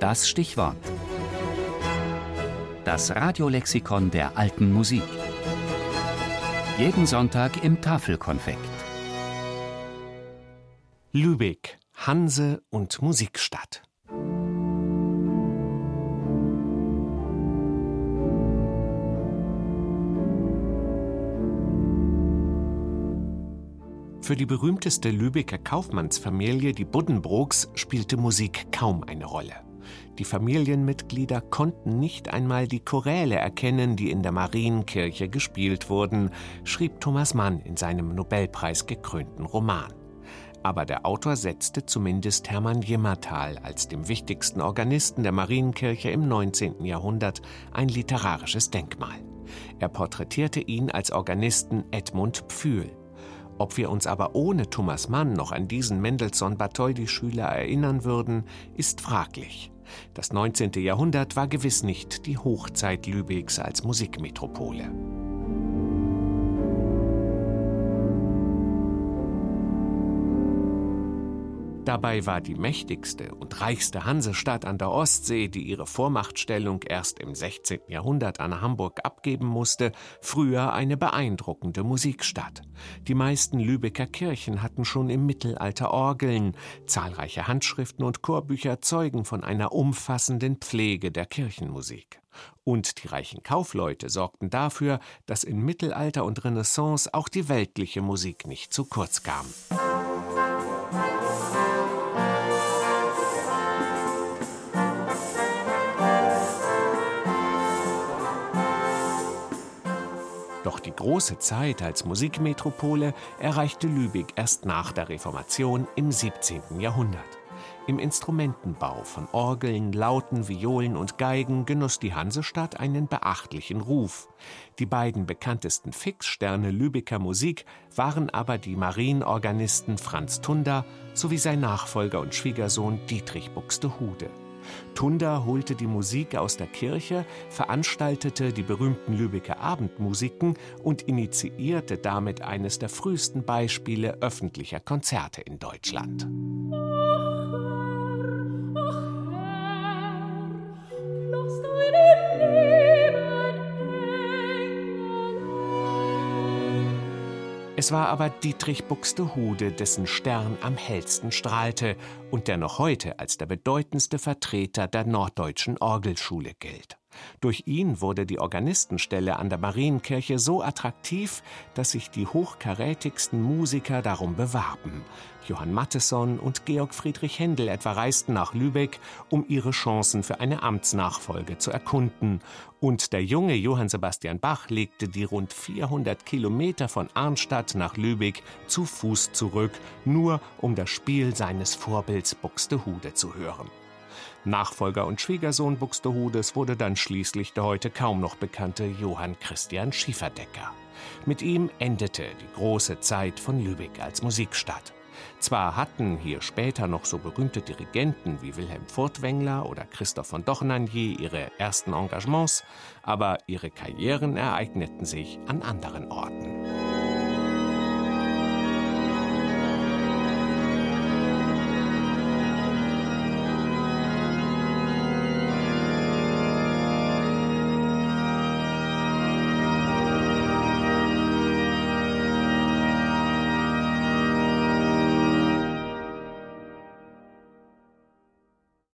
Das Stichwort. Das Radiolexikon der alten Musik. Jeden Sonntag im Tafelkonfekt. Lübeck, Hanse und Musikstadt. Für die berühmteste Lübecker Kaufmannsfamilie, die Buddenbrooks, spielte Musik kaum eine Rolle. Die Familienmitglieder konnten nicht einmal die Choräle erkennen, die in der Marienkirche gespielt wurden, schrieb Thomas Mann in seinem Nobelpreis gekrönten Roman. Aber der Autor setzte zumindest Hermann Jimmertal als dem wichtigsten Organisten der Marienkirche im 19. Jahrhundert ein literarisches Denkmal. Er porträtierte ihn als Organisten Edmund Pfühl. Ob wir uns aber ohne Thomas Mann noch an diesen Mendelssohn-Bartholdy-Schüler erinnern würden, ist fraglich. Das 19. Jahrhundert war gewiss nicht die Hochzeit Lübecks als Musikmetropole. Dabei war die mächtigste und reichste Hansestadt an der Ostsee, die ihre Vormachtstellung erst im 16. Jahrhundert an Hamburg abgeben musste, früher eine beeindruckende Musikstadt. Die meisten Lübecker Kirchen hatten schon im Mittelalter Orgeln, zahlreiche Handschriften und Chorbücher zeugen von einer umfassenden Pflege der Kirchenmusik. Und die reichen Kaufleute sorgten dafür, dass in Mittelalter und Renaissance auch die weltliche Musik nicht zu kurz kam. Doch die große Zeit als Musikmetropole erreichte Lübeck erst nach der Reformation im 17. Jahrhundert. Im Instrumentenbau von Orgeln, Lauten, Violen und Geigen genoss die Hansestadt einen beachtlichen Ruf. Die beiden bekanntesten Fixsterne Lübecker Musik waren aber die Marienorganisten Franz Tunder sowie sein Nachfolger und Schwiegersohn Dietrich Buxtehude. Tunda holte die Musik aus der Kirche, veranstaltete die berühmten Lübecker Abendmusiken und initiierte damit eines der frühesten Beispiele öffentlicher Konzerte in Deutschland. Es war aber Dietrich Buxtehude, dessen Stern am hellsten strahlte und der noch heute als der bedeutendste Vertreter der norddeutschen Orgelschule gilt. Durch ihn wurde die Organistenstelle an der Marienkirche so attraktiv, dass sich die hochkarätigsten Musiker darum bewarben. Johann Mattesson und Georg Friedrich Händel etwa reisten nach Lübeck, um ihre Chancen für eine Amtsnachfolge zu erkunden. Und der junge Johann Sebastian Bach legte die rund 400 Kilometer von Arnstadt nach Lübeck zu Fuß zurück, nur um das Spiel seines Vorbilds Buxtehude zu hören. Nachfolger und Schwiegersohn Buxtehudes wurde dann schließlich der heute kaum noch bekannte Johann Christian Schieferdecker. Mit ihm endete die große Zeit von Lübeck als Musikstadt. Zwar hatten hier später noch so berühmte Dirigenten wie Wilhelm Furtwängler oder Christoph von Dochnandier ihre ersten Engagements, aber ihre Karrieren ereigneten sich an anderen Orten.